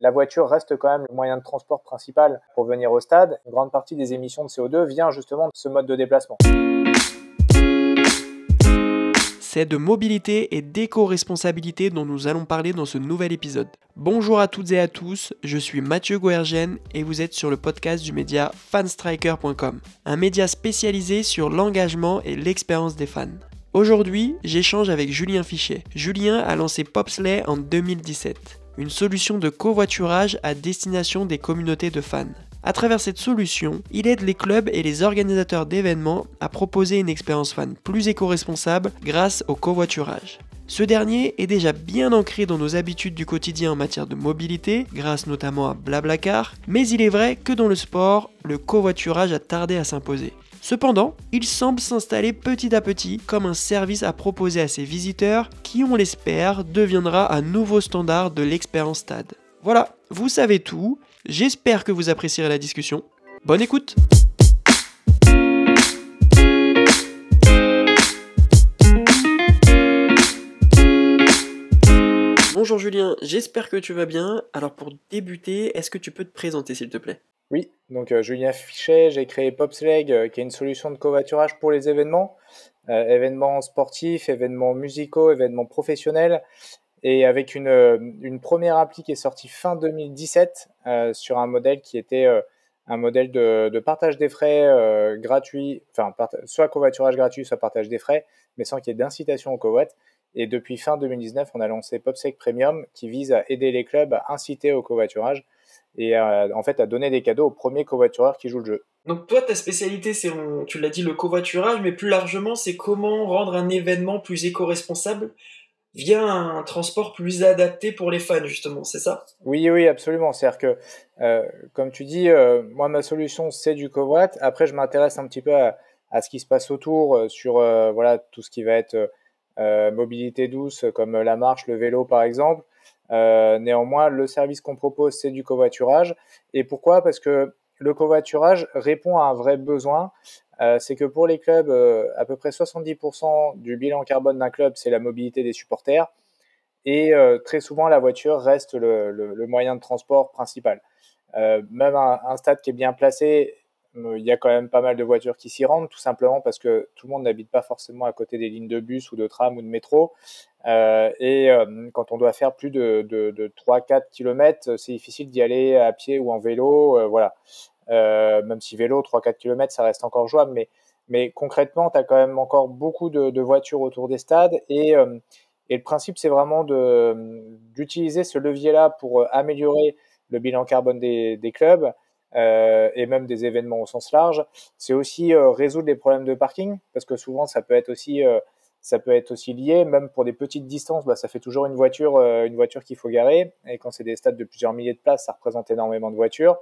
la voiture reste quand même le moyen de transport principal pour venir au stade. Une grande partie des émissions de CO2 vient justement de ce mode de déplacement. C'est de mobilité et d'éco-responsabilité dont nous allons parler dans ce nouvel épisode. Bonjour à toutes et à tous, je suis Mathieu Goergen et vous êtes sur le podcast du média fanstriker.com, un média spécialisé sur l'engagement et l'expérience des fans. Aujourd'hui, j'échange avec Julien Fichet. Julien a lancé Popsley en 2017, une solution de covoiturage à destination des communautés de fans. À travers cette solution, il aide les clubs et les organisateurs d'événements à proposer une expérience fan plus éco-responsable grâce au covoiturage. Ce dernier est déjà bien ancré dans nos habitudes du quotidien en matière de mobilité, grâce notamment à Blablacar, mais il est vrai que dans le sport, le covoiturage a tardé à s'imposer. Cependant, il semble s'installer petit à petit comme un service à proposer à ses visiteurs qui, on l'espère, deviendra un nouveau standard de l'expérience stade. Voilà, vous savez tout, J'espère que vous apprécierez la discussion. Bonne écoute Bonjour Julien, j'espère que tu vas bien. Alors pour débuter, est-ce que tu peux te présenter s'il te plaît? Oui, donc euh, Julien Fichet, j'ai créé Popsleg, euh, qui est une solution de covoiturage pour les événements, euh, événements sportifs, événements musicaux, événements professionnels. Et avec une, une, première appli qui est sortie fin 2017 euh, sur un modèle qui était un modèle de, de, partage des frais gratuit, enfin soit covoiturage gratuit, soit partage des frais, mais sans qu'il y ait d'incitation au covoit. Et depuis fin 2019, on a lancé PopSec Premium qui vise à aider les clubs à inciter au covoiturage et en fait à donner des cadeaux aux premiers covoitureurs qui jouent le jeu. Donc toi, ta spécialité, c'est, tu l'as dit, le covoiturage, mais plus largement, c'est comment rendre un événement plus éco-responsable via un transport plus adapté pour les fans, justement, c'est ça? Oui, oui, absolument. C'est-à-dire que, euh, comme tu dis, euh, moi, ma solution, c'est du covoit. Après, je m'intéresse un petit peu à, à, ce qui se passe autour, euh, sur euh, voilà, tout ce qui va être euh, mobilité douce, comme la marche, le vélo, par exemple. Néanmoins, le service qu'on propose, c'est du covoiturage. Et pourquoi? Parce que le covoiturage répond à un vrai besoin. Euh, c'est que pour les clubs, euh, à peu près 70% du bilan carbone d'un club, c'est la mobilité des supporters. Et euh, très souvent, la voiture reste le, moyen de transport principal. même un, stade qui est bien placé, il y a quand même pas mal de voitures qui s'y rendent, tout simplement parce que tout le monde n'habite pas forcément à côté des lignes de bus ou de tram ou de métro. et quand on doit faire plus de, de, de 3-4 km, c'est difficile d'y aller à pied ou en vélo. voilà. Euh, même si vélo, 3-4 km, ça reste encore jouable, mais, mais concrètement, tu as quand même encore beaucoup de, de, voitures autour des stades et, euh, et le principe, c'est vraiment d'utiliser ce levier-là pour améliorer le bilan carbone des, des clubs euh, et même des événements au sens large. C'est aussi euh, résoudre les problèmes de parking, parce que souvent, ça peut être aussi euh, ça peut être aussi lié, même pour des petites distances, bah, ça fait toujours une voiture, une voiture qu'il faut garer. Et quand c'est des stades de plusieurs milliers de places, ça représente énormément de voitures.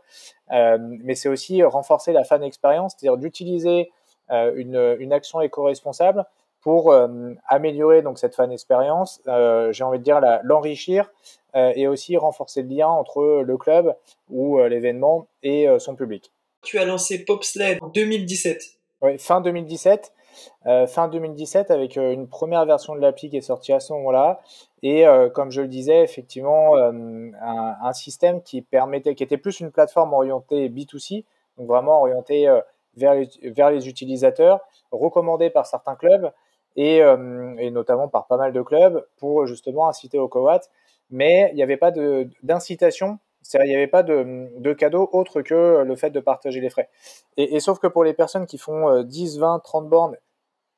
Mais c'est aussi renforcer la fan expérience, c'est-à-dire d'utiliser une, une, action éco-responsable pour euh, améliorer donc cette fan expérience. Euh, j'ai envie de dire l'enrichir et aussi renforcer le lien entre le club ou l'événement et son public. Tu as lancé Popsled en 2017. Oui, fin 2017. Euh, fin 2017 avec euh, une première version de l'appli qui est sortie à ce moment-là. Et euh, comme je le disais, effectivement, un, un, système qui permettait, qui était plus une plateforme orientée B2C, donc vraiment orientée vers, les, vers les utilisateurs, recommandée par certains clubs et, et, notamment par pas mal de clubs pour justement inciter au co Mais il n'y avait pas d'incitation il n'y avait pas de, de cadeau autre que le fait de partager les frais. Et, sauf que pour les personnes qui font 10, 20, 30 bornes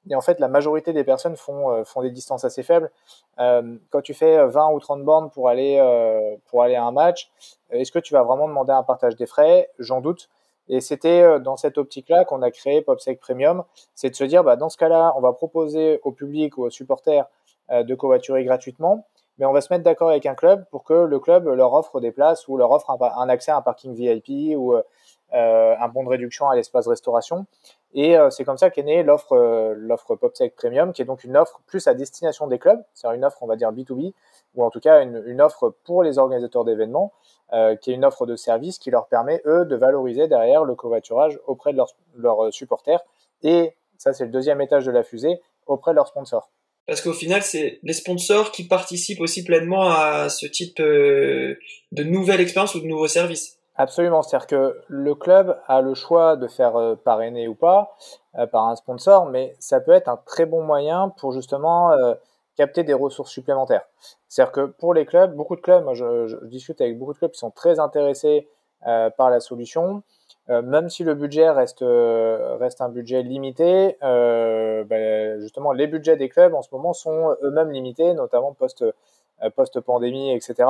et en fait, la majorité des personnes font, euh, des distances assez faibles. Euh, quand tu fais 20 ou 30 bornes pour aller, euh, pour aller à un match, est-ce que tu vas vraiment demander un partage des frais? J'en doute. Et c'était dans cette optique-là qu'on a créé PopSec Premium. C'est de se dire, bah, dans ce cas-là, on va proposer au public ou aux supporters de covoiturer gratuitement, mais on va se mettre d'accord avec un club pour que le club leur offre des places ou leur offre un, accès à un parking VIP ou un bon de réduction à l'espace restauration. Et euh, c'est comme ça qu'est née l'offre euh, l'offre PopSec Premium, qui est donc une offre plus à destination des clubs, c'est une offre on va dire B2B, ou en tout cas une, offre pour les organisateurs d'événements, euh, qui est une offre de service qui leur permet eux de valoriser derrière le covoiturage auprès de leurs supporters et ça c'est le deuxième étage de la fusée auprès de leurs sponsors. Parce qu'au final, c'est les sponsors qui participent aussi pleinement à ce type de nouvelle expérience ou de nouveaux services. Absolument, c'est-à-dire que le club a le choix de faire euh, parrainer ou pas euh, par un sponsor, mais ça peut être un très bon moyen pour justement euh, capter des ressources supplémentaires. C'est-à-dire que pour les clubs, beaucoup de clubs, moi je, discute avec beaucoup de clubs qui sont très intéressés par la solution, même si le budget reste, reste un budget limité, ben, justement les budgets des clubs en ce moment sont eux-mêmes limités, notamment post post-pandémie, etc.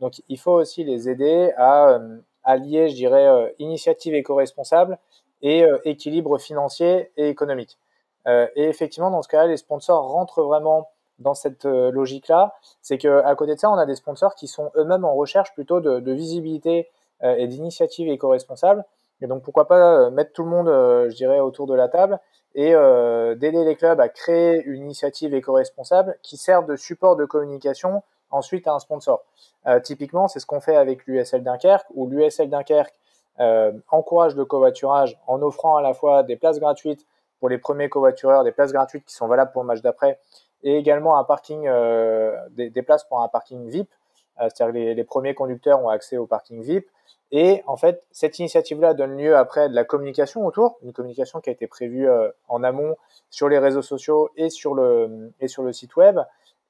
Donc il faut aussi les aider à allier, je dirais, euh, initiative éco-responsable et euh, équilibre financier et économique. Euh, et effectivement, dans ce cas-là, les sponsors rentrent vraiment dans cette logique-là. C'est qu'à côté de ça, on a des sponsors qui sont eux-mêmes en recherche plutôt de, visibilité et d'initiative éco-responsable. Et donc, pourquoi pas mettre tout le monde, je dirais, autour de la table et d'aider les clubs à créer une initiative éco-responsable qui sert de support de communication ensuite à un sponsor. Euh, typiquement, c'est ce qu'on fait avec l'USL Dunkerque, où l'USL Dunkerque euh, encourage le covoiturage en offrant à la fois des places gratuites pour les premiers covoitureurs, des places gratuites qui sont valables pour le match d'après, et également un parking, euh, des, places pour un parking VIP, c'est-à-dire que les, premiers conducteurs ont accès au parking VIP. Et en fait, cette initiative-là donne lieu après de la communication autour, une communication qui a été prévue en amont sur les réseaux sociaux et sur le, et sur le site web,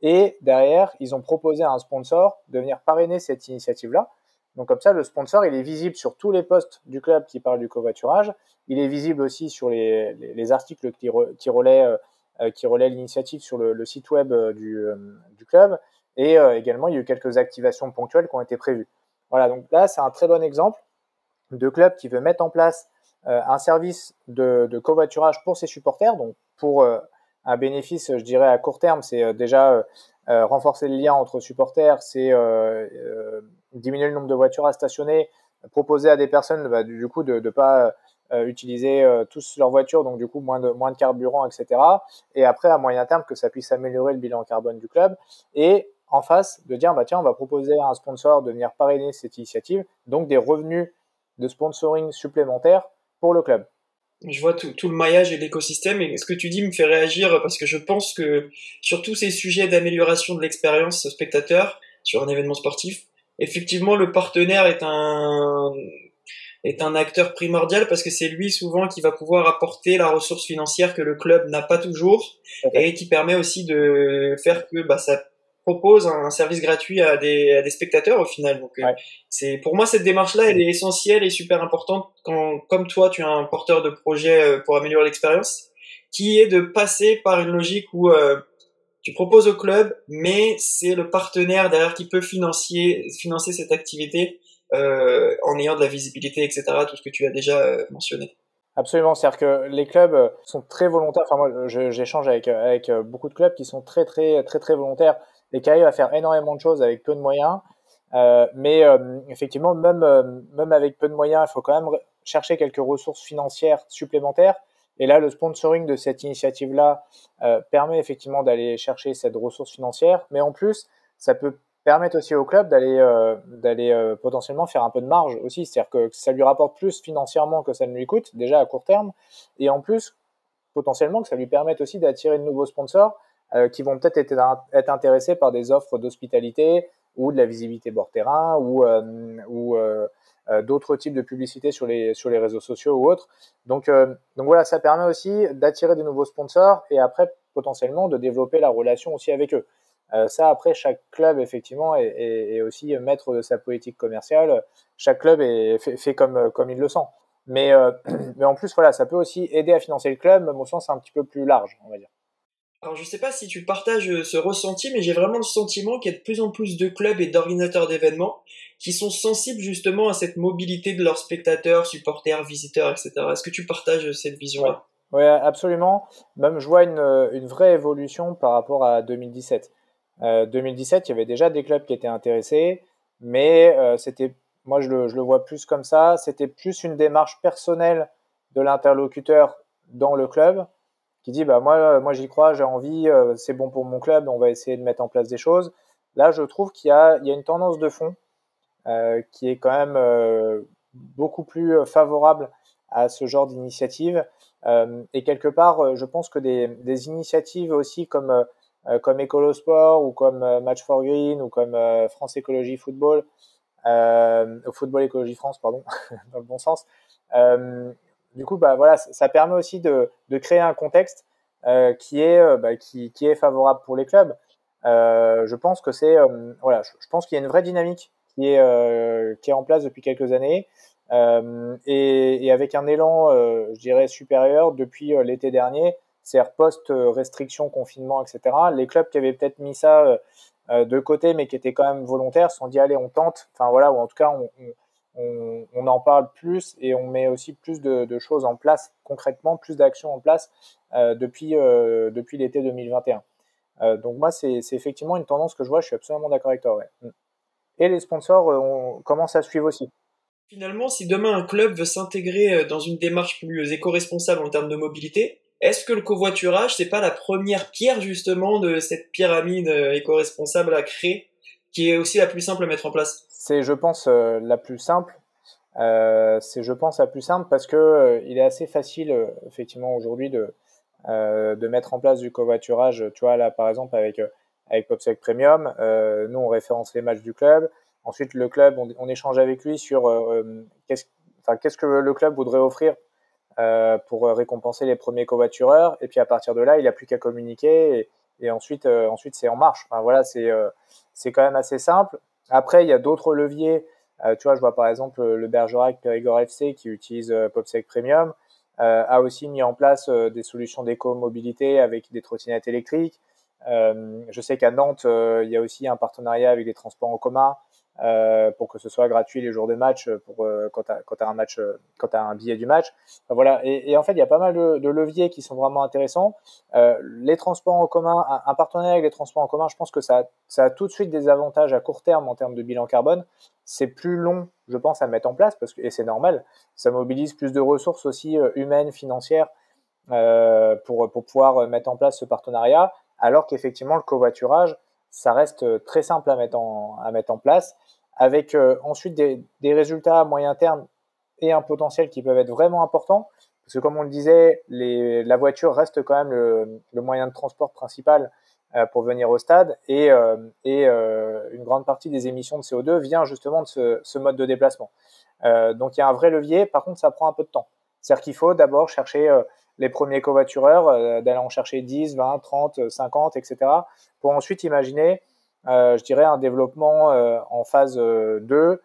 et derrière, ils ont proposé à un sponsor de venir parrainer cette initiative-là. Donc comme ça, le sponsor, il est visible sur tous les posts du club qui parlent du covoiturage. Il est visible aussi sur les, les, articles qui, qui relaient, euh, l'initiative sur le, site web euh, du, euh, du, club. Et également, il y a eu quelques activations ponctuelles qui ont été prévues. Voilà, donc là, c'est un très bon exemple de club qui veut mettre en place un service de, covoiturage pour ses supporters, donc pour un bénéfice, je dirais, à court terme, c'est euh, déjà euh, euh, renforcer le lien entre supporters, c'est diminuer le nombre de voitures à stationner, proposer à des personnes bah, du coup de ne pas utiliser tous leurs voitures, donc du coup moins de, moins de carburant, etc. Et après, à moyen terme, que ça puisse améliorer le bilan carbone du club. Et en face, de dire, bah, tiens, on va proposer à un sponsor de venir parrainer cette initiative, donc des revenus de sponsoring supplémentaires pour le club. Je vois tout, tout le maillage et l'écosystème et ce que tu dis me fait réagir parce que je pense que sur tous ces sujets d'amélioration de l'expérience spectateur sur un événement sportif, effectivement le partenaire est un est un acteur primordial parce que c'est lui souvent qui va pouvoir apporter la ressource financière que le club n'a pas toujours et qui permet aussi de faire que bah, ça propose un service gratuit à des, à des spectateurs au final. Donc, euh, c'est pour moi cette démarche-là, elle est essentielle et super importante quand, comme toi, tu es un porteur de projet euh, pour améliorer l'expérience, qui est de passer par une logique où euh, tu proposes au club, mais c'est le partenaire derrière qui peut financer, financer cette activité euh, en ayant de la visibilité, etc. Tout ce que tu as déjà mentionné. Absolument, c'est-à-dire que les clubs sont très volontaires. Enfin, moi, j'échange avec, avec beaucoup de clubs qui sont très, très, très, très volontaires et qui arrive à faire énormément de choses avec peu de moyens. Euh, mais euh, effectivement, même, euh, même avec peu de moyens, il faut quand même chercher quelques ressources financières supplémentaires. Et là, le sponsoring de cette initiative-là permet effectivement d'aller chercher cette ressource financière. Mais en plus, ça peut permettre aussi au club d'aller d'aller potentiellement faire un peu de marge aussi. C'est-à-dire que ça lui rapporte plus financièrement que ça ne lui coûte, déjà à court terme. Et en plus, potentiellement, que ça lui permette aussi d'attirer de nouveaux sponsors euh, qui vont peut-être être, intéressés par des offres d'hospitalité ou de la visibilité bord terrain ou, euh, euh, d'autres types de publicités sur les, réseaux sociaux ou autres. Donc, voilà, ça permet aussi d'attirer de nouveaux sponsors et après potentiellement de développer la relation aussi avec eux. ça, après, chaque club, effectivement, est, aussi maître de sa politique commerciale. Chaque club est fait, comme, il le sent. Mais, mais en plus, voilà, ça peut aussi aider à financer le club, même au sens un petit peu plus large, on va dire. Alors je sais pas si tu partages euh, ce ressenti, mais j'ai vraiment le sentiment qu'il y a de plus en plus de clubs et d'organisateurs d'événements qui sont sensibles justement à cette mobilité de leurs spectateurs, supporters, visiteurs, etc. Est-ce que tu partages cette vision-là? Oui, absolument. Même je vois une, euh, une, vraie évolution par rapport à 2017. Euh, 2017, il y avait déjà des clubs qui étaient intéressés, mais euh, c'était, moi je le vois plus comme ça, c'était plus une démarche personnelle de l'interlocuteur dans le club qui dit bah moi moi j'y crois, j'ai envie, euh, c'est bon pour mon club, on va essayer de mettre en place des choses. Là, je trouve qu'il y a, il y a une tendance de fond euh, qui est quand même euh, beaucoup plus favorable à ce genre d'initiative. et quelque part, je pense que des, des initiatives aussi comme comme Écolo Sport ou comme Match for Green ou comme France Écologie Football, Football Écologie France, pardon, dans le bon sens. Du coup, bah, voilà, ça permet aussi de, de créer un contexte qui, est, bah, qui, qui, est favorable pour les clubs. je pense que c'est voilà, je, pense qu'il y a une vraie dynamique qui est, qui est en place depuis quelques années. Euh, et, et, avec un élan, euh, je dirais, supérieur depuis euh, l'été dernier, c'est-à-dire post-restriction, confinement, etc. Les clubs qui avaient peut-être mis ça de côté, mais qui étaient quand même volontaires, se sont dit, allez, on tente, enfin voilà, ou en tout cas, on, on, en parle plus et on met aussi plus de, choses en place concrètement, plus d'actions en place euh, depuis, euh, depuis l'été 2021. Euh, donc moi, c'est effectivement une tendance que je vois, je suis absolument d'accord avec toi. Ouais. Et les sponsors on commence à suivre aussi? Finalement, si demain un club veut s'intégrer euh, dans une démarche plus éco-responsable en termes de mobilité, est-ce que le covoiturage, c'est pas la première pierre justement de cette pyramide euh, éco-responsable à créer, qui est aussi la plus simple à mettre en place? C'est, je pense, euh, la plus simple. c'est, je pense, la plus simple parce que il est assez facile, effectivement, aujourd'hui de de mettre en place du covoiturage. Tu vois là, par exemple, avec avec PopSec Premium, nous on référence les matchs du club. Ensuite, le club, on, échange avec lui sur euh, euh, qu'est-ce enfin, qu'est-ce que le club voudrait offrir euh, pour récompenser les premiers covoitureurs. Et puis à partir de là, il n'a plus qu'à communiquer. Et, ensuite, ensuite c'est en marche. Enfin, voilà, c'est c'est quand même assez simple. Après, il y a d'autres leviers. tu vois, je vois par exemple le Bergerac Périgord FC qui utilise PopSec Premium. a aussi mis en place des solutions d'éco-mobilité avec des trottinettes électriques. je sais qu'à Nantes, il y a aussi un partenariat avec des transports en commun euh, pour que ce soit gratuit les jours de match pour euh, quand tu as, un match euh, quand tu un billet du match. Voilà. Et, en fait il y a pas mal de, leviers qui sont vraiment intéressants. Euh, les transports en commun un, un, partenariat avec les transports en commun je pense que ça, ça a tout de suite des avantages à court terme en termes de bilan carbone. C'est plus long je pense à mettre en place parce que et c'est normal. Ça mobilise plus de ressources aussi humaines financières pour pour pouvoir mettre en place ce partenariat. Alors qu'effectivement le covoiturage ça reste très simple à mettre en, place, avec euh, ensuite des, résultats à moyen terme et un potentiel qui peuvent être vraiment importants, parce que comme on le disait, la voiture reste quand même le, moyen de transport principal euh, pour venir au stade, et, euh, et une grande partie des émissions de CO2 vient justement de ce, ce mode de déplacement. donc il y a un vrai levier, par contre ça prend un peu de temps. C'est-à-dire qu'il faut d'abord chercher les premiers covoitureurs, euh, d'aller en chercher 10, 20, 30, 50, etc. Pour ensuite imaginer, euh, je dirais, un développement euh, en phase 2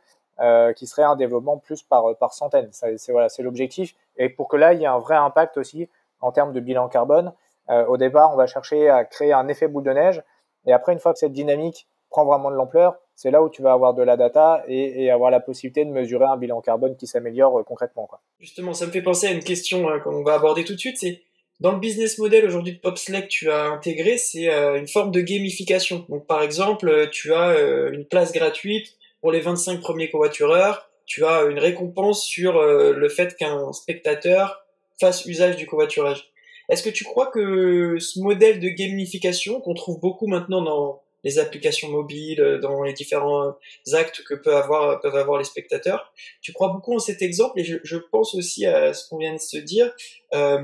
qui serait un développement plus par, par centaines. C'est voilà, l'objectif. Et pour que là, il y ait un vrai impact aussi en termes de bilan carbone. au départ, on va chercher à créer un effet boule de neige. Et après, une fois que cette dynamique prend vraiment de l'ampleur, c'est là où tu vas avoir de la data et, avoir la possibilité de mesurer un bilan carbone qui s'améliore euh, concrètement. Justement, ça me fait penser à une question euh, qu'on va aborder tout de suite. C'est dans le business model aujourd'hui de PopSlec que tu as intégré, c'est euh, une forme de gamification. Donc par exemple, tu as une place gratuite pour les 25 premiers covoitureurs, tu as une récompense sur le fait qu'un spectateur fasse usage du covoiturage. Est-ce que tu crois que ce modèle de gamification qu'on trouve beaucoup maintenant dans les applications mobiles, euh, dans les différents actes que peuvent avoir, peuvent avoir les spectateurs. Tu crois beaucoup en cet exemple et je, je pense aussi à ce qu'on vient de se dire. Euh,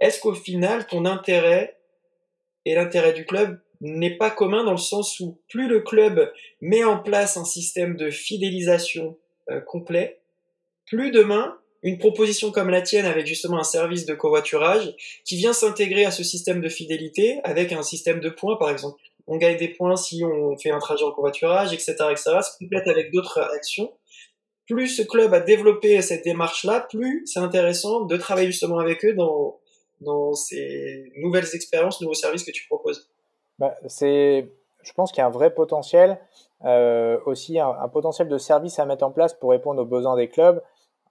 Est-ce qu'au final, ton intérêt et l'intérêt du club n'est pas commun dans le sens où plus le club met en place un système de fidélisation euh, complet, plus demain, une proposition comme la tienne avec justement un service de covoiturage qui vient s'intégrer à ce système de fidélité avec un système de points par exemple? On gagne des points si on fait un trajet en covoiturage, etc., etc. Se complète avec d'autres actions. Plus ce club a développé cette démarche-là, plus c'est intéressant de travailler justement avec eux dans, dans ces nouvelles expériences, nouveaux services que tu proposes. Bah, c'est, je pense qu'il y a un vrai potentiel, euh, aussi un, potentiel de service à mettre en place pour répondre aux besoins des clubs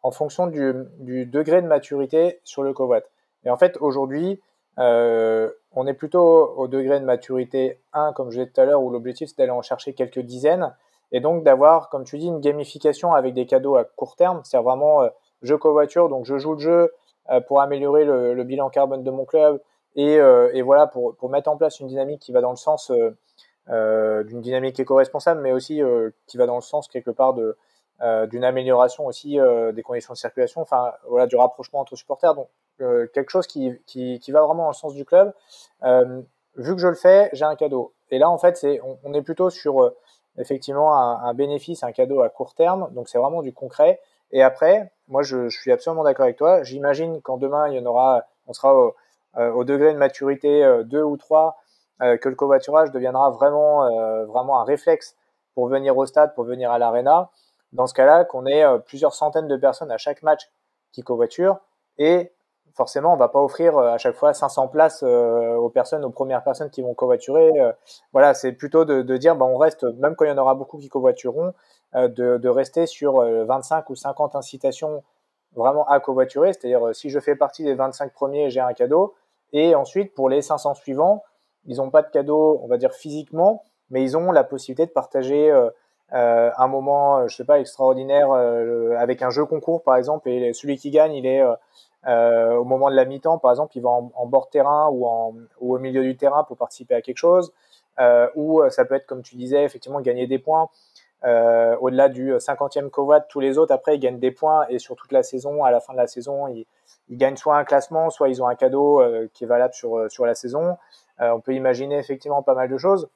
en fonction du, du degré de maturité sur le covoit. Et en fait, aujourd'hui, euh, on est plutôt au degré de maturité 1, comme je disais tout à l'heure, où l'objectif c'est d'aller en chercher quelques dizaines, et donc d'avoir, comme tu dis, une gamification avec des cadeaux à court terme, c'est vraiment euh, je covoiture, donc je joue le jeu euh, pour améliorer le, bilan carbone de mon club, et, voilà, pour, mettre en place une dynamique qui va dans le sens d'une dynamique éco-responsable, mais aussi qui va dans le sens quelque part d'une amélioration aussi des conditions de circulation, enfin voilà, du rapprochement entre supporters. Euh, quelque chose qui, qui, qui, va vraiment dans le sens du club. Euh, vu que je le fais, j'ai un cadeau. Et là, en fait, c'est, on, est plutôt sur effectivement un, bénéfice, un cadeau à court terme. Donc, c'est vraiment du concret. Et après, moi, je, suis absolument d'accord avec toi. J'imagine qu'en demain, il y en aura, on sera au, au degré de maturité 2 ou 3, que le covoiturage deviendra vraiment, vraiment un réflexe pour venir au stade, pour venir à l'arena. Dans ce cas-là, qu'on ait plusieurs centaines de personnes à chaque match qui covoiturent et forcément, on va pas offrir à chaque fois 500 places aux personnes, aux premières personnes qui vont covoiturer. voilà, c'est plutôt de, dire, bah, on reste, même quand il y en aura beaucoup qui covoitureront, de, rester sur 25 ou 50 incitations vraiment à covoiturer. C'est-à-dire, si je fais partie des 25 premiers, j'ai un cadeau. Et ensuite, pour les 500 suivants, ils n'ont pas de cadeau, on va dire physiquement, mais ils ont la possibilité de partager euh, euh, un moment, je sais pas, extraordinaire euh, avec un jeu concours par exemple, et celui qui gagne, il est au moment de la mi-temps, par exemple, il va en, bord terrain ou, au milieu du terrain pour participer à quelque chose, ou ça peut être, comme tu disais, effectivement, gagner des points. au-delà du 50e Covat, tous les autres, après, ils gagnent des points et sur toute la saison, à la fin de la saison, ils, ils gagnent soit un classement, soit ils ont un cadeau qui est valable sur, sur la saison. on peut imaginer effectivement pas mal de choses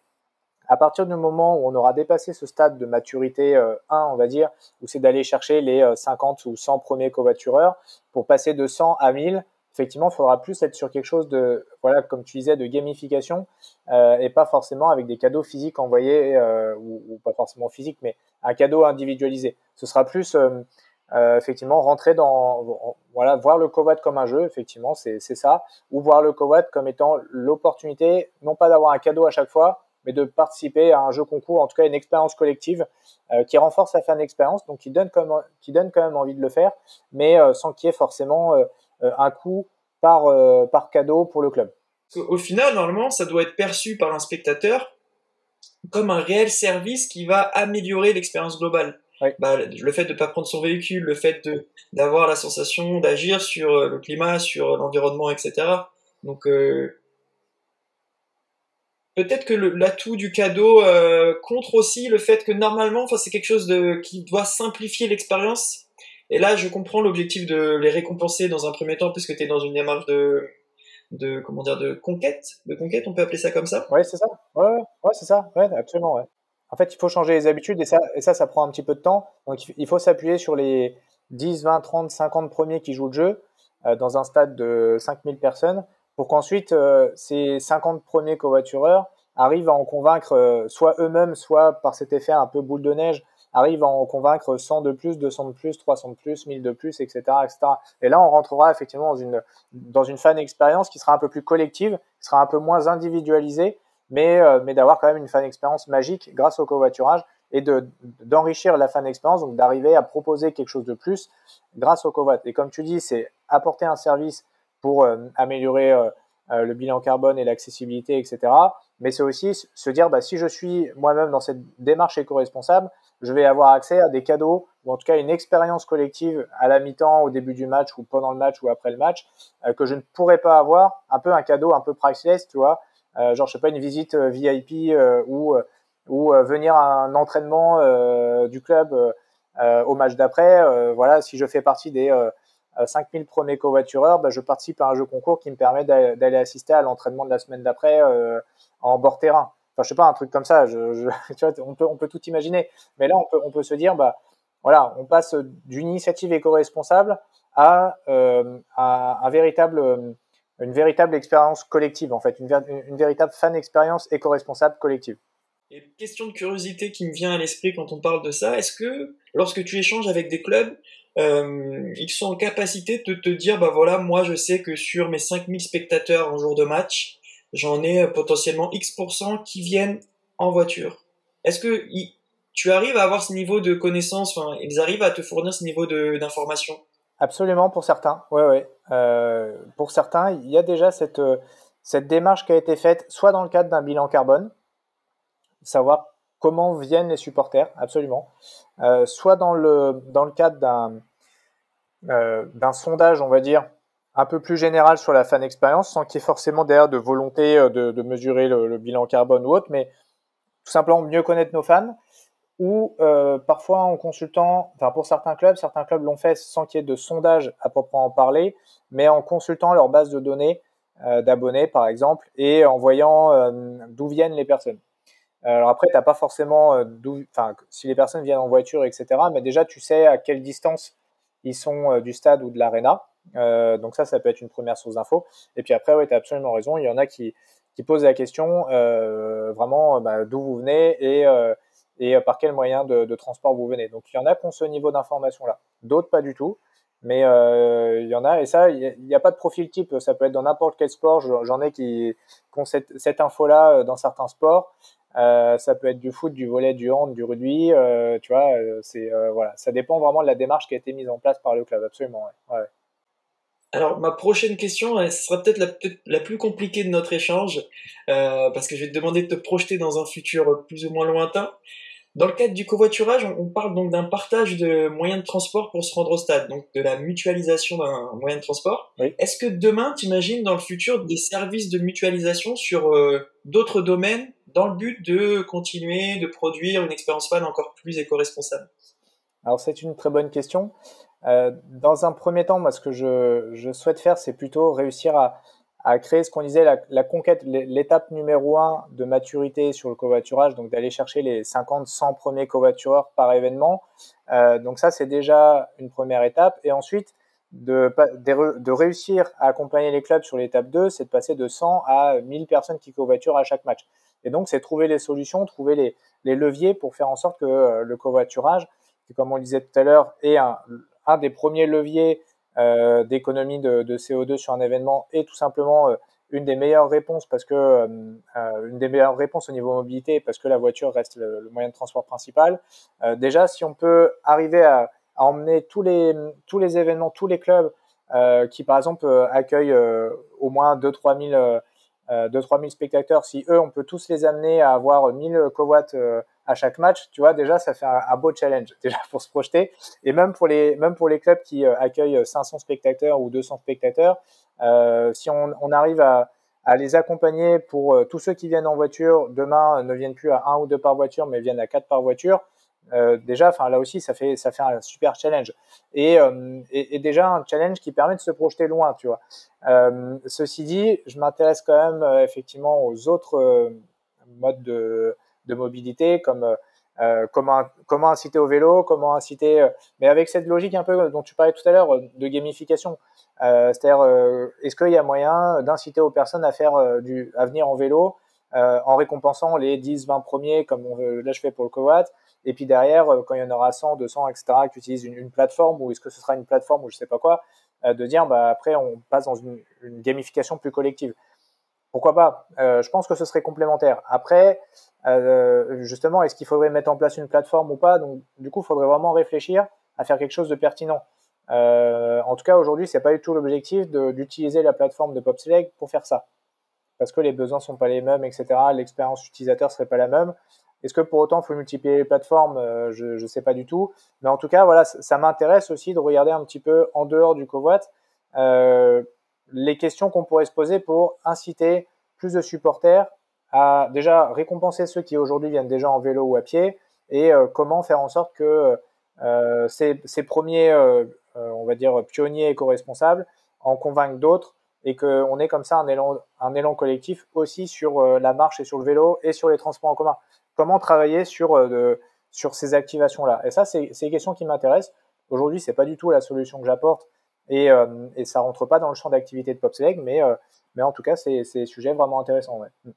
à partir du moment où on aura dépassé ce stade de maturité 1, euh, on va dire, où c'est d'aller chercher les 50 euh, ou 100 premiers covoitureurs, pour passer de 100 à 1000, effectivement, il faudra plus être sur quelque chose de, voilà, comme tu disais, de gamification, euh, et pas forcément avec des cadeaux physiques envoyés, euh, ou, ou, pas forcément physiques, mais un cadeau individualisé. Ce sera plus, effectivement, rentrer dans, voilà, voir le Covat comme un jeu, effectivement, c'est ça, ou voir le Covat comme étant l'opportunité, non pas d'avoir un cadeau à chaque fois, mais de participer à un jeu concours, en tout cas une expérience collective euh, qui renforce la fin d'expérience, donc qui donne, comme, qui donne quand même envie de le faire, mais euh, sans qu'il y ait forcément euh, un coût par, par cadeau pour le club. Au final, normalement, ça doit être perçu par un spectateur comme un réel service qui va améliorer l'expérience globale. Bah, le fait de ne pas prendre son véhicule, le fait d'avoir la sensation d'agir sur le climat, sur l'environnement, etc. Donc, peut-être que l'atout du cadeau euh, contre aussi le fait que normalement, enfin, c'est quelque chose qui doit simplifier l'expérience. Et là, je comprends l'objectif de les récompenser dans un premier temps, puisque tu es dans une démarche de, de, comment dire, de conquête. De conquête, on peut appeler ça comme ça Ouais, c'est ça. Ouais, ouais, c'est ça. Ouais, absolument, ouais. En fait, il faut changer les habitudes et ça, et ça, ça prend un petit peu de temps. Donc, il faut s'appuyer sur les 10, 20, 30, 50 premiers qui jouent le jeu euh, dans un stade de 5000 personnes pour qu'ensuite euh, ces 50 premiers covoitureurs arrivent à en convaincre euh, soit eux-mêmes, soit par cet effet un peu boule de neige, arrivent à en convaincre 100 de plus, 200 de plus, 300 de plus, 1000 de plus, etc., etc. Et là, on rentrera effectivement dans une, dans une fan expérience qui sera un peu plus collective, qui sera un peu moins individualisée, mais, euh, mais d'avoir quand même une fan expérience magique grâce au covoiturage et de, d'enrichir la fan expérience, donc d'arriver à proposer quelque chose de plus grâce au covoit. Et comme tu dis, c'est apporter un service euh, améliorer euh, euh, le bilan carbone et l'accessibilité, etc. Mais c'est aussi se dire, bah, si je suis moi-même dans cette démarche éco-responsable, je vais avoir accès à des cadeaux ou en tout cas une expérience collective à la mi-temps, au début du match ou pendant le match ou après le match que je ne pourrais pas avoir. Un peu un cadeau un peu priceless, tu vois. genre, je sais pas, une visite VIP ou, ou venir à un entraînement du club au match d'après. voilà, si je fais partie des 5000 premiers covoitureurs, bah, je participe à un jeu concours qui me permet d'aller assister à l'entraînement de la semaine d'après euh, en bord terrain. Enfin, je sais pas, un truc comme ça. On, peut, on peut tout imaginer. Mais là, on peut, on peut se dire, bah, voilà, on passe d'une initiative éco-responsable à, euh, à une véritable expérience collective, en fait, une, une véritable fan expérience éco-responsable collective. Et question de curiosité qui me vient à l'esprit quand on parle de ça, est-ce que lorsque tu échanges avec des clubs, euh, ils sont en capacité de te dire, bah voilà, moi je sais que sur mes 5000 spectateurs en jour de match, j'en ai euh, potentiellement X% qui viennent en voiture. Est-ce que tu arrives à avoir ce niveau de connaissance, ils arrivent à te fournir ce niveau d'information? Absolument, pour certains, ouais, ouais. Euh, pour certains, il y a déjà cette, euh, cette démarche qui a été faite, soit dans le cadre d'un bilan carbone, savoir comment viennent les supporters, absolument, euh, soit dans le, cadre d'un euh, d'un sondage, on va dire, un peu plus général sur la fan expérience, sans qu'il y ait forcément derrière de volonté euh, de, mesurer le, bilan carbone ou autre, mais tout simplement mieux connaître nos fans, ou parfois en consultant, enfin pour certains clubs, certains clubs l'ont fait sans qu'il y ait de sondage à proprement parler, mais en consultant leur base de données d'abonnés, par exemple, et en voyant d'où viennent les personnes. Alors après, tu n'as pas forcément d'où, enfin, si les personnes viennent en voiture, etc. Mais déjà, tu sais à quelle distance ils sont du stade ou de l'aréna. donc ça, ça peut être une première source d'info. Et puis après, oui, tu as absolument raison. Il y en a qui, posent la question vraiment bah, d'où vous venez et euh, par quel moyen de, transport vous venez. Donc il y en a qui ont ce niveau d'information-là, d'autres pas du tout. Mais euh, il y en a, et ça, il n'y a, pas de profil type, ça peut être dans n'importe quel sport. J'en ai qui, ont cette, info-là euh, dans certains sports. Ça peut être du foot, du volet, du hand, du rugby. tu vois, c'est voilà, ça dépend vraiment de la démarche qui a été mise en place par le club, absolument. Alors, ma prochaine question, elle sera peut-être la, plus compliquée de notre échange, parce que je vais te demander de te projeter dans un futur plus ou moins lointain. Dans le cadre du covoiturage, on, parle donc d'un partage de moyens de transport pour se rendre au stade, donc de la mutualisation d'un moyen de transport. Est-ce que demain, tu imagines dans le futur des services de mutualisation sur euh, d'autres domaines dans le but de continuer de produire une expérience fan encore plus éco-responsable? Alors c'est une très bonne question. Euh, dans un premier temps, moi ce que je, je souhaite faire, c'est plutôt réussir à, à créer ce qu'on disait la, conquête, l'étape numéro un de maturité sur le covoiturage, donc d'aller chercher les 50, 100 premiers covoitureurs par événement. Euh, donc ça, c'est déjà une première étape. Et ensuite, de, de, réussir à accompagner les clubs sur l'étape 2, c'est de passer de 100 à 1000 personnes qui covoiturent à chaque match. Et donc, c'est trouver les solutions, trouver les, les, leviers pour faire en sorte que euh, le covoiturage, comme on le disait tout à l'heure, est un, un des premiers leviers euh, d'économie de, CO2 sur un événement est tout simplement euh, une des meilleures réponses parce que euh, une des meilleures réponses au niveau mobilité parce que la voiture reste le, moyen de transport principal. déjà, si on peut arriver à, emmener tous les tous les événements, tous les clubs qui par exemple accueillent au moins 2-3 000 2 3000 spectateurs, si eux, on peut tous les amener à avoir 1000 cowatts à chaque match, tu vois, déjà, ça fait un, beau challenge, déjà, pour se projeter. Et même pour les, même pour les clubs qui euh, accueillent 500 spectateurs ou 200 spectateurs, euh, si on, on, arrive à, à les accompagner pour euh, tous ceux qui viennent en voiture, demain ne viennent plus à un ou deux par voiture, mais viennent à quatre par voiture. Euh, déjà, enfin là aussi, ça fait ça fait un super challenge et, euh, et, et, déjà un challenge qui permet de se projeter loin, tu vois. Euh, ceci dit, je m'intéresse quand même effectivement aux autres modes de mobilité, comme comment, comment inciter au vélo, comment inciter, mais avec cette logique un peu dont tu parlais tout à l'heure de gamification. C'est-à-dire, est-ce qu'il y a moyen d'inciter aux personnes à faire du, à venir en vélo en récompensant les 10-20 premiers, comme on, là je fais pour le Coat, et puis derrière, quand il y en aura 100, 200, etc., qui utilisent une, plateforme, ou est-ce que ce sera une plateforme ou je sais pas quoi, de dire, bah, après, on passe dans une, gamification plus collective. Pourquoi pas? Je pense que ce serait complémentaire. Après, euh, justement, est-ce qu'il faudrait mettre en place une plateforme ou pas? Donc, du coup, il faudrait vraiment réfléchir à faire quelque chose de pertinent. Euh, en tout cas, aujourd'hui, c'est pas du tout l'objectif d'utiliser la plateforme de PopSelect pour faire ça, parce que les besoins sont pas les mêmes, etc. L'expérience utilisateur serait pas la même. Est-ce que pour autant, il faut multiplier les plateformes? Euh, Je ne sais pas du tout. Mais en tout cas, voilà, ça, m'intéresse aussi de regarder un petit peu en dehors du covoit euh, les questions qu'on pourrait se poser pour inciter plus de supporters à déjà récompenser ceux qui aujourd'hui viennent déjà en vélo ou à pied et euh, comment faire en sorte que ces, premiers, on va dire, pionniers éco-responsables en convainquent d'autres et qu'on ait comme ça un élan collectif aussi sur la marche et sur le vélo et sur les transports en commun. Comment travailler sur, de, sur ces activations-là Et ça, c'est des questions qui m'intéressent. Aujourd'hui, c'est pas du tout la solution que j'apporte et, et ça rentre pas dans le champ d'activité de PopSelect, mais, mais en tout cas, c'est des sujets vraiment intéressants. Ouais.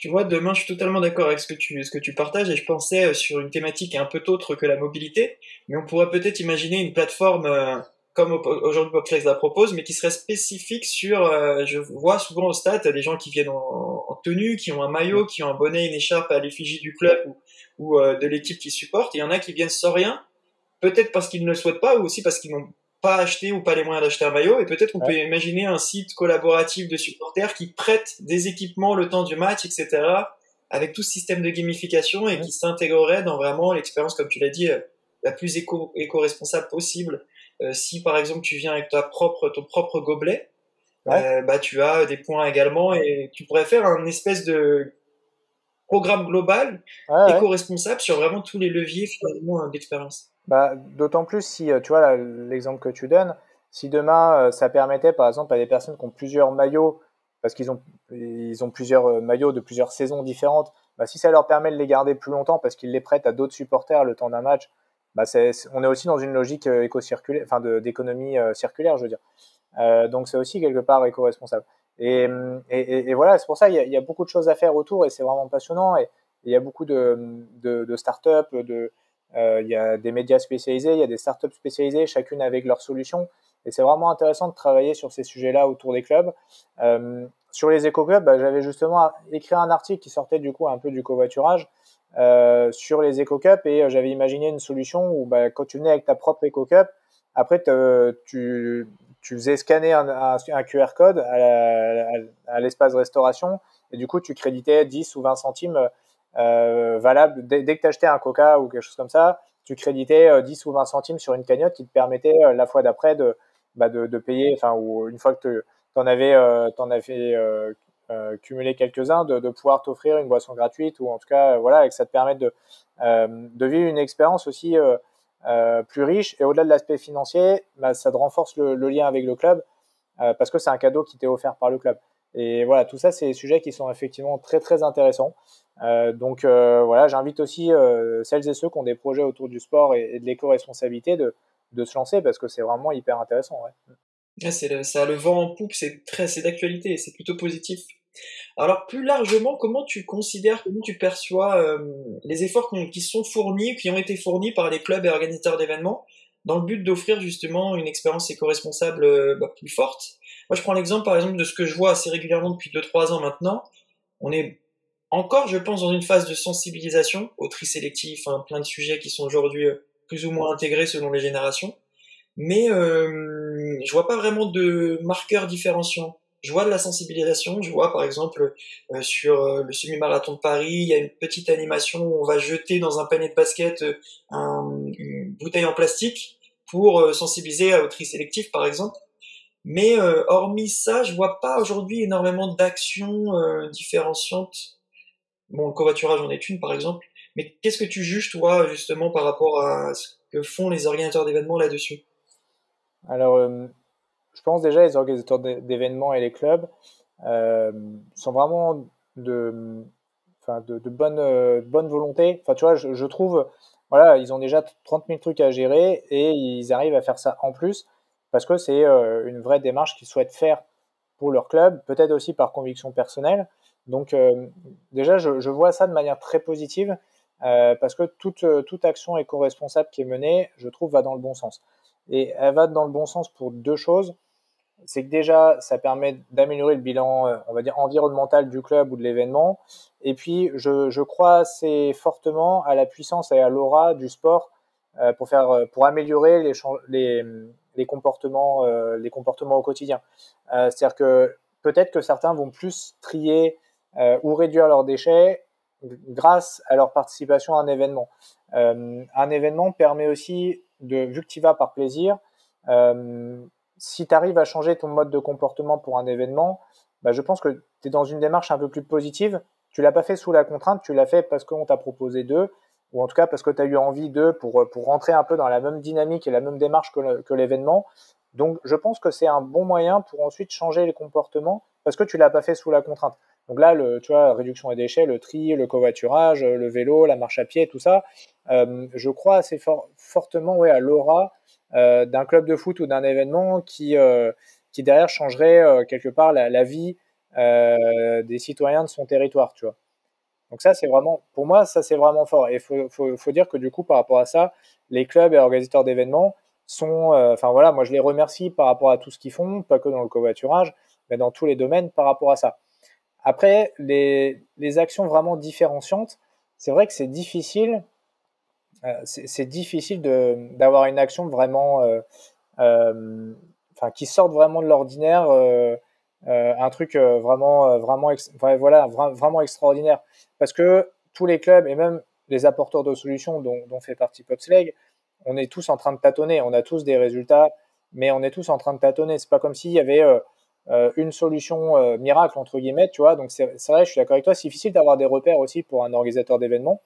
Tu vois, demain, je suis totalement d'accord avec ce que tu ce que tu partages et je pensais euh, sur une thématique un peu autre que la mobilité, mais on pourrait peut-être imaginer une plateforme euh, comme aujourd'hui Popflex la propose, mais qui serait spécifique sur. Euh, je vois souvent au stade des gens qui viennent en, tenue, qui ont un maillot, qui ont un bonnet, une écharpe à l'effigie du club ou, ou de l'équipe qui supporte. Il y en a qui viennent sans rien, peut-être parce qu'ils ne le souhaitent pas ou aussi parce qu'ils n'ont pas acheté ou pas les moyens d'acheter un maillot. Et peut-être on peut imaginer un site collaboratif de supporters qui prête des équipements le temps du match, etc. Avec tout ce système de gamification et qui s'intégrerait dans vraiment l'expérience, comme tu l'as dit, euh, la plus éco, éco-responsable possible. Euh, si par exemple tu viens avec ta propre, ton propre gobelet, euh, bah tu as des points également et tu pourrais faire un espèce de programme global éco-responsable sur vraiment tous les leviers finalement d'expérience. Bah, D'autant plus si, euh, tu vois, l'exemple que tu donnes, si demain euh, ça permettait par exemple à des personnes qui ont plusieurs maillots parce qu'ils ont, ils ont plusieurs maillots de plusieurs saisons différentes, bah, si ça leur permet de les garder plus longtemps parce qu'ils les prêtent à d'autres supporters le temps d'un match, bah on est aussi dans une logique éco-circulaire, enfin d'économie circulaire, je veux dire. donc c'est aussi quelque part éco-responsable. Et, et, voilà, c'est pour ça qu'il y, a beaucoup de choses à faire autour et c'est vraiment passionnant. Et il y a beaucoup de, de, de startups, de, euh, il y a des médias spécialisés, il y a des startups spécialisées, chacune avec leurs solutions. Et c'est vraiment intéressant de travailler sur ces sujets-là autour des clubs. Euh, sur les éco-clubs, bah, j'avais justement écrit un article qui sortait du coup un peu du covoiturage euh, sur les éco-cups et euh, j'avais imaginé une solution où bah, quand tu venais avec ta propre éco-cup, après tu, tu faisais scanner un, un, QR code à l'espace restauration et du coup tu créditais 10 ou 20 centimes euh, valable dès, que tu achetais un coca ou quelque chose comme ça, tu créditais 10 ou 20 centimes sur une cagnotte qui te permettait la fois d'après de, bah, de, payer, enfin, ou une fois que tu en avais, en avais euh, euh, cumulé quelques-uns, de, pouvoir t'offrir une boisson gratuite ou en tout cas, voilà, et que ça te permet de, de vivre une expérience aussi euh, plus riche. Et au-delà de l'aspect financier, bah, ça te renforce le, lien avec le club euh, parce que c'est un cadeau qui t'est offert par le club. Et voilà, tout ça, c'est des sujets qui sont effectivement très très intéressants. Euh, donc voilà, j'invite aussi celles et ceux qui ont des projets autour du sport et, de l'éco-responsabilité de, de, se lancer parce que c'est vraiment hyper intéressant. Ouais. c'est ça a le vent en poupe, c'est d'actualité, c'est plutôt positif. Alors plus largement, comment tu considères, comment tu perçois euh, les efforts qui sont fournis, qui ont été fournis par les clubs et organisateurs d'événements dans le but d'offrir justement une expérience éco-responsable euh, bah, plus forte? Moi je prends l'exemple par exemple de ce que je vois assez régulièrement depuis 2-3 ans maintenant. On est encore, je pense, dans une phase de sensibilisation au tri sélectif, hein, plein de sujets qui sont aujourd'hui euh, plus ou moins intégrés selon les générations. Mais euh, je vois pas vraiment de marqueurs différenciants je vois de la sensibilisation. Je vois par exemple euh, sur euh, le semi-marathon de Paris, il y a une petite animation où on va jeter dans un panier de basket euh, une bouteille en plastique pour sensibiliser au tri sélectif par exemple. Mais hormis ça, je vois pas aujourd'hui énormément d'actions différenciantes. Bon, le covoiturage en est une par exemple. Mais qu'est-ce que tu juges toi justement par rapport à ce que font les organisateurs d'événements là-dessus? Alors je pense déjà les organisateurs d'événements et les clubs euh, sont vraiment de, bonne, euh, bonne volonté. Enfin, tu vois, je, trouve, voilà, ils ont déjà 30 000 trucs à gérer et ils arrivent à faire ça en plus parce que c'est euh, une vraie démarche qu'ils souhaitent faire pour leur club, peut-être aussi par conviction personnelle. Donc, déjà, je, je, vois ça de manière très positive parce que toute, toute action éco-responsable qui est menée, je trouve, va dans le bon sens. Et elle va dans le bon sens pour deux choses. C'est que déjà, ça permet d'améliorer le bilan, euh, on va dire, environnemental du club ou de l'événement. Et puis, je, crois assez fortement à la puissance et à l'aura du sport euh, pour, faire, euh, pour améliorer les, comportements, les comportements au quotidien. C'est-à-dire que peut-être que certains vont plus trier ou réduire leurs déchets grâce à leur participation à un événement. un événement permet aussi de, vu que tu vas par plaisir, euh, si tu arrives à changer ton mode de comportement pour un événement, bah, je pense que tu es dans une démarche un peu plus positive. Tu l'as pas fait sous la contrainte, tu l'as fait parce qu'on t'a proposé d'eux, ou en tout cas parce que tu as eu envie d'eux pour, pour rentrer un peu dans la même dynamique et la même démarche que l'événement. Donc je pense que c'est un bon moyen pour ensuite changer les comportements parce que tu l'as pas fait sous la contrainte. Donc là, le, tu vois, réduction des déchets, le tri, le covoiturage, le vélo, la marche à pied, tout ça, euh, je crois assez fort, fortement ouais, à l'aura euh, d'un club de foot ou d'un événement qui, euh, qui derrière changerait euh, quelque part la, vie euh, des citoyens de son territoire, tu vois. Donc ça, c'est vraiment, pour moi, ça c'est vraiment fort. Et il faut, faut, dire que du coup, par rapport à ça, les clubs et organisateurs d'événements sont, enfin voilà, moi je les remercie par rapport à tout ce qu'ils font, pas que dans le covoiturage, mais dans tous les domaines par rapport à ça. Après, les, les actions vraiment différenciantes, c'est vrai que c'est difficile, euh, difficile d'avoir une action vraiment, euh, euh, enfin, qui sorte vraiment de l'ordinaire, un truc vraiment, vraiment, voilà, vraiment extraordinaire, parce que tous les clubs et même les apporteurs de solutions dont, fait partie Popslag, on est tous en train de tâtonner, on a tous des résultats, mais on est tous en train de tâtonner. C'est pas comme s'il y avait euh, une solution euh, miracle entre guillemets, tu vois. Donc c'est vrai, je suis d'accord avec toi, c'est difficile d'avoir des repères aussi pour un organisateur d'événements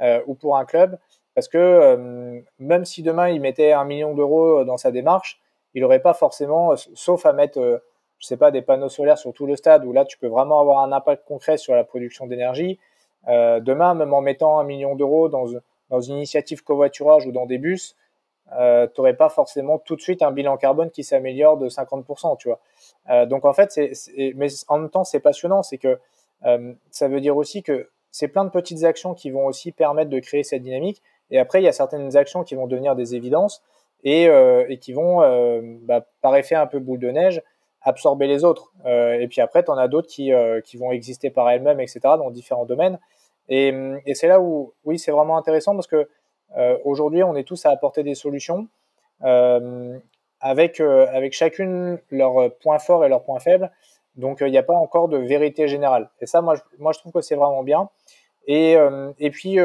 euh, ou pour un club, parce que même si demain il mettait un million d'euros dans sa démarche, il n'aurait pas forcément, sauf à mettre je sais pas, des panneaux solaires sur tout le stade, où là, tu peux vraiment avoir un impact concret sur la production d'énergie. Demain, même en mettant un million d'euros dans, dans une initiative covoiturage ou dans des bus, euh, tu n'aurais pas forcément tout de suite un bilan carbone qui s'améliore de 50%, tu vois. Euh, donc en fait, c'est, mais en même temps, c'est passionnant, c'est que euh, ça veut dire aussi que c'est plein de petites actions qui vont aussi permettre de créer cette dynamique. Et après, il y a certaines actions qui vont devenir des évidences et, euh, et qui vont, bah, par effet un peu boule de neige, absorber les autres. et puis après, tu en as d'autres qui, qui vont exister par elles-mêmes, etc., dans différents domaines. Et, et c'est là où, oui, c'est vraiment intéressant parce que aujourd'hui, on est tous à apporter des solutions euh, avec, euh, avec chacune leurs points forts et leurs points faibles. Donc, il n'y a pas encore de vérité générale. Et ça, moi, je, moi, je trouve que c'est vraiment bien. Et, et puis,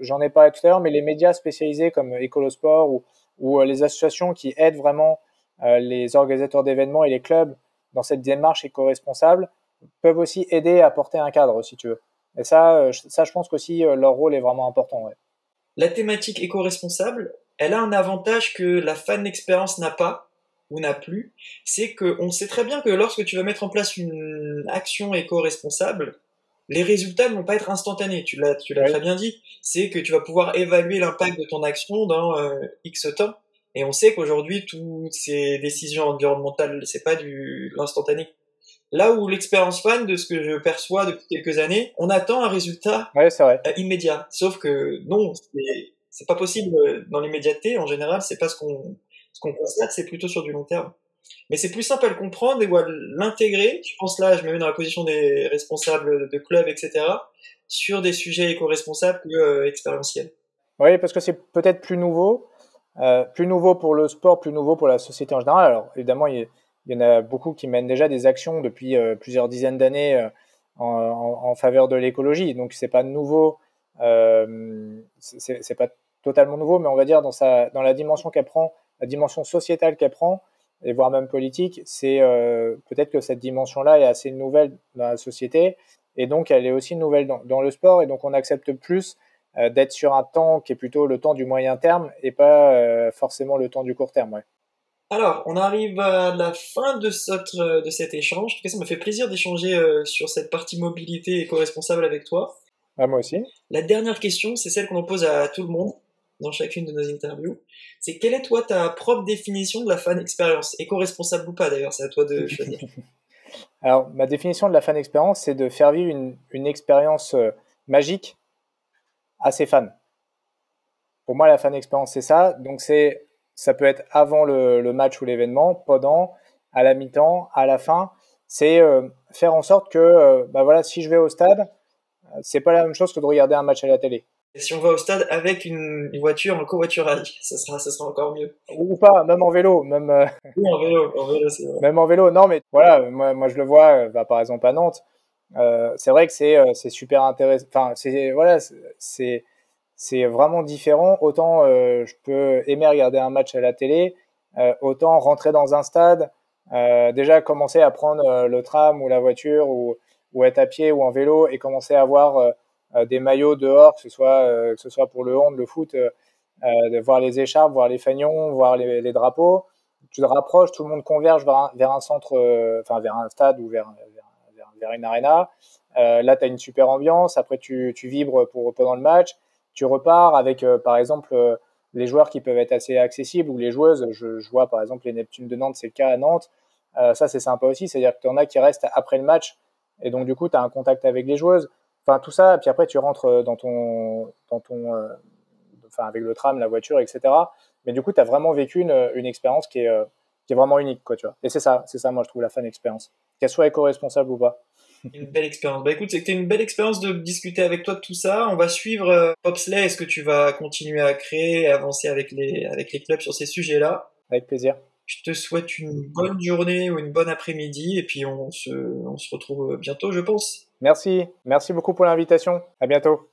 j'en ai parlé tout à l'heure, mais les médias spécialisés comme Ecolosport ou, ou les associations qui aident vraiment les organisateurs d'événements et les clubs dans cette démarche éco-responsable peuvent aussi aider à porter un cadre, si tu veux. Et ça, ça je pense qu'aussi leur rôle est vraiment important. Ouais la thématique éco-responsable, elle a un avantage que la fan expérience n'a pas ou n'a plus, c'est qu'on sait très bien que lorsque tu vas mettre en place une action éco-responsable, les résultats ne vont pas être instantanés. Tu l'as, tu l'as très bien dit. C'est que tu vas pouvoir évaluer l'impact de ton action dans euh, X temps. Et on sait qu'aujourd'hui, toutes ces décisions environnementales, c'est pas du l'instantané. Là où l'expérience fan, de ce que je perçois depuis quelques années, on attend un résultat euh, immédiat. Sauf que non, c'est pas possible euh, dans l'immédiateté. En général, c'est pas ce qu'on ce qu'on constate, c'est plutôt sur du long terme. Mais c'est plus simple à le comprendre et à l'intégrer. Je pense là, je me mets dans la position des responsables de clubs, etc., sur des sujets éco-responsables plus euh, expérientiels. Oui, parce que c'est peut-être plus nouveau, plus nouveau pour le sport, plus nouveau pour la société en général. Alors évidemment, il il y en a beaucoup qui mènent déjà des actions depuis euh, plusieurs dizaines d'années euh, en, faveur de l'écologie. Donc c'est pas nouveau, euh, c'est pas totalement nouveau, mais on va dire dans la dimension qu'elle prend, la dimension sociétale qu'elle prend, et voire même politique, c'est peut-être que cette dimension-là est assez nouvelle dans la société, et donc elle est aussi nouvelle dans, dans le sport, et donc on accepte plus d'être sur un temps qui est plutôt le temps du moyen terme et pas forcément le temps du court terme. Ouais. Alors, on arrive à la fin de, euh, de cet échange. En tout cas, ça m'a fait plaisir d'échanger euh, sur cette partie mobilité éco-responsable avec toi. Ah, moi aussi. La dernière question, c'est celle qu'on pose à tout le monde dans chacune de nos interviews. C'est quelle est toi ta propre définition de la fan expérience? Éco-responsable ou pas d'ailleurs, c'est à toi de choisir. Alors, ma définition de la fan expérience, c'est de faire vivre une, une expérience euh, magique à ses fans. Pour moi, la fan expérience, c'est ça. Donc, c'est ça peut être avant le, match ou l'événement, pendant, à la mi-temps, à la fin. C'est euh, faire en sorte que, euh, bah voilà, si je vais au stade, c'est pas la même chose que de regarder un match à la télé. Et si on va au stade avec une, voiture en covoiturage, ça sera, ça sera encore mieux. Ou pas, même en vélo, même. Euh, oui, en vélo, en vélo, c'est vrai. Même en vélo, non, mais voilà, moi, moi je le vois, bah, par exemple à Nantes, c'est vrai que c'est c'est super intéressant. Enfin, c'est voilà, c'est c'est vraiment différent. Autant euh, je peux aimer regarder un match à la télé, euh, autant rentrer dans un stade, euh, déjà commencer à prendre le tram ou la voiture ou, être à pied ou en vélo et commencer à voir des maillots dehors, que ce soit, pour le hand, le foot, voir les écharpes, voir les fanions, voir les, drapeaux. Tu te rapproches, tout le monde converge vers un, centre, enfin vers un stade ou vers, vers, vers une arena. là, tu as une super ambiance. Après, tu, tu vibres pour, pendant le match tu repars avec, euh, par exemple, euh, les joueurs qui peuvent être assez accessibles ou les joueuses. Je, vois, par exemple, les Neptunes de Nantes, c'est le cas à Nantes. Euh, ça, c'est sympa aussi. C'est-à-dire que tu en as qui restent après le match. Et donc, du coup, tu as un contact avec les joueuses. Enfin, tout ça. Puis après, tu rentres dans ton, dans ton, enfin, avec le tram, la voiture, etc. Mais du coup, tu as vraiment vécu une, expérience qui est, qui est vraiment unique, quoi, tu vois. Et c'est ça, c'est ça, moi, je trouve la fan expérience. Qu'elle soit éco-responsable ou pas. Une belle expérience. Bah écoute, c'était une belle expérience de discuter avec toi de tout ça. On va suivre euh, Popsley. Est-ce que tu vas continuer à créer et avancer avec les, avec les clubs sur ces sujets-là? Avec plaisir. Je te souhaite une bonne journée ou une bonne après-midi et puis on se, on se retrouve bientôt, je pense. Merci. Merci beaucoup pour l'invitation. À bientôt.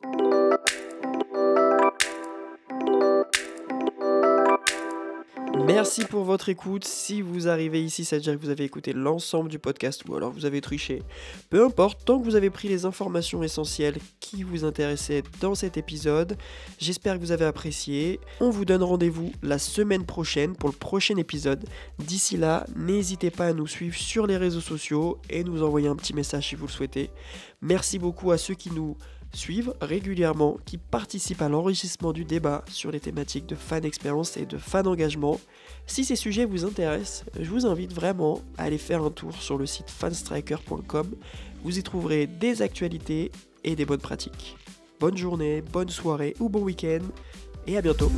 Merci pour votre écoute. Si vous arrivez ici, ça veut dire que vous avez écouté l'ensemble du podcast ou alors vous avez triché. Peu importe, tant que vous avez pris les informations essentielles qui vous intéressaient dans cet épisode, j'espère que vous avez apprécié. On vous donne rendez-vous la semaine prochaine pour le prochain épisode. D'ici là, n'hésitez pas à nous suivre sur les réseaux sociaux et nous envoyer un petit message si vous le souhaitez. Merci beaucoup à ceux qui nous suivent régulièrement, qui participent à l'enrichissement du débat sur les thématiques de fan expérience et de fan engagement. Si ces sujets vous intéressent, je vous invite vraiment à aller faire un tour sur le site fanstriker.com. Vous y trouverez des actualités et des bonnes pratiques. Bonne journée, bonne soirée ou bon week-end et à bientôt.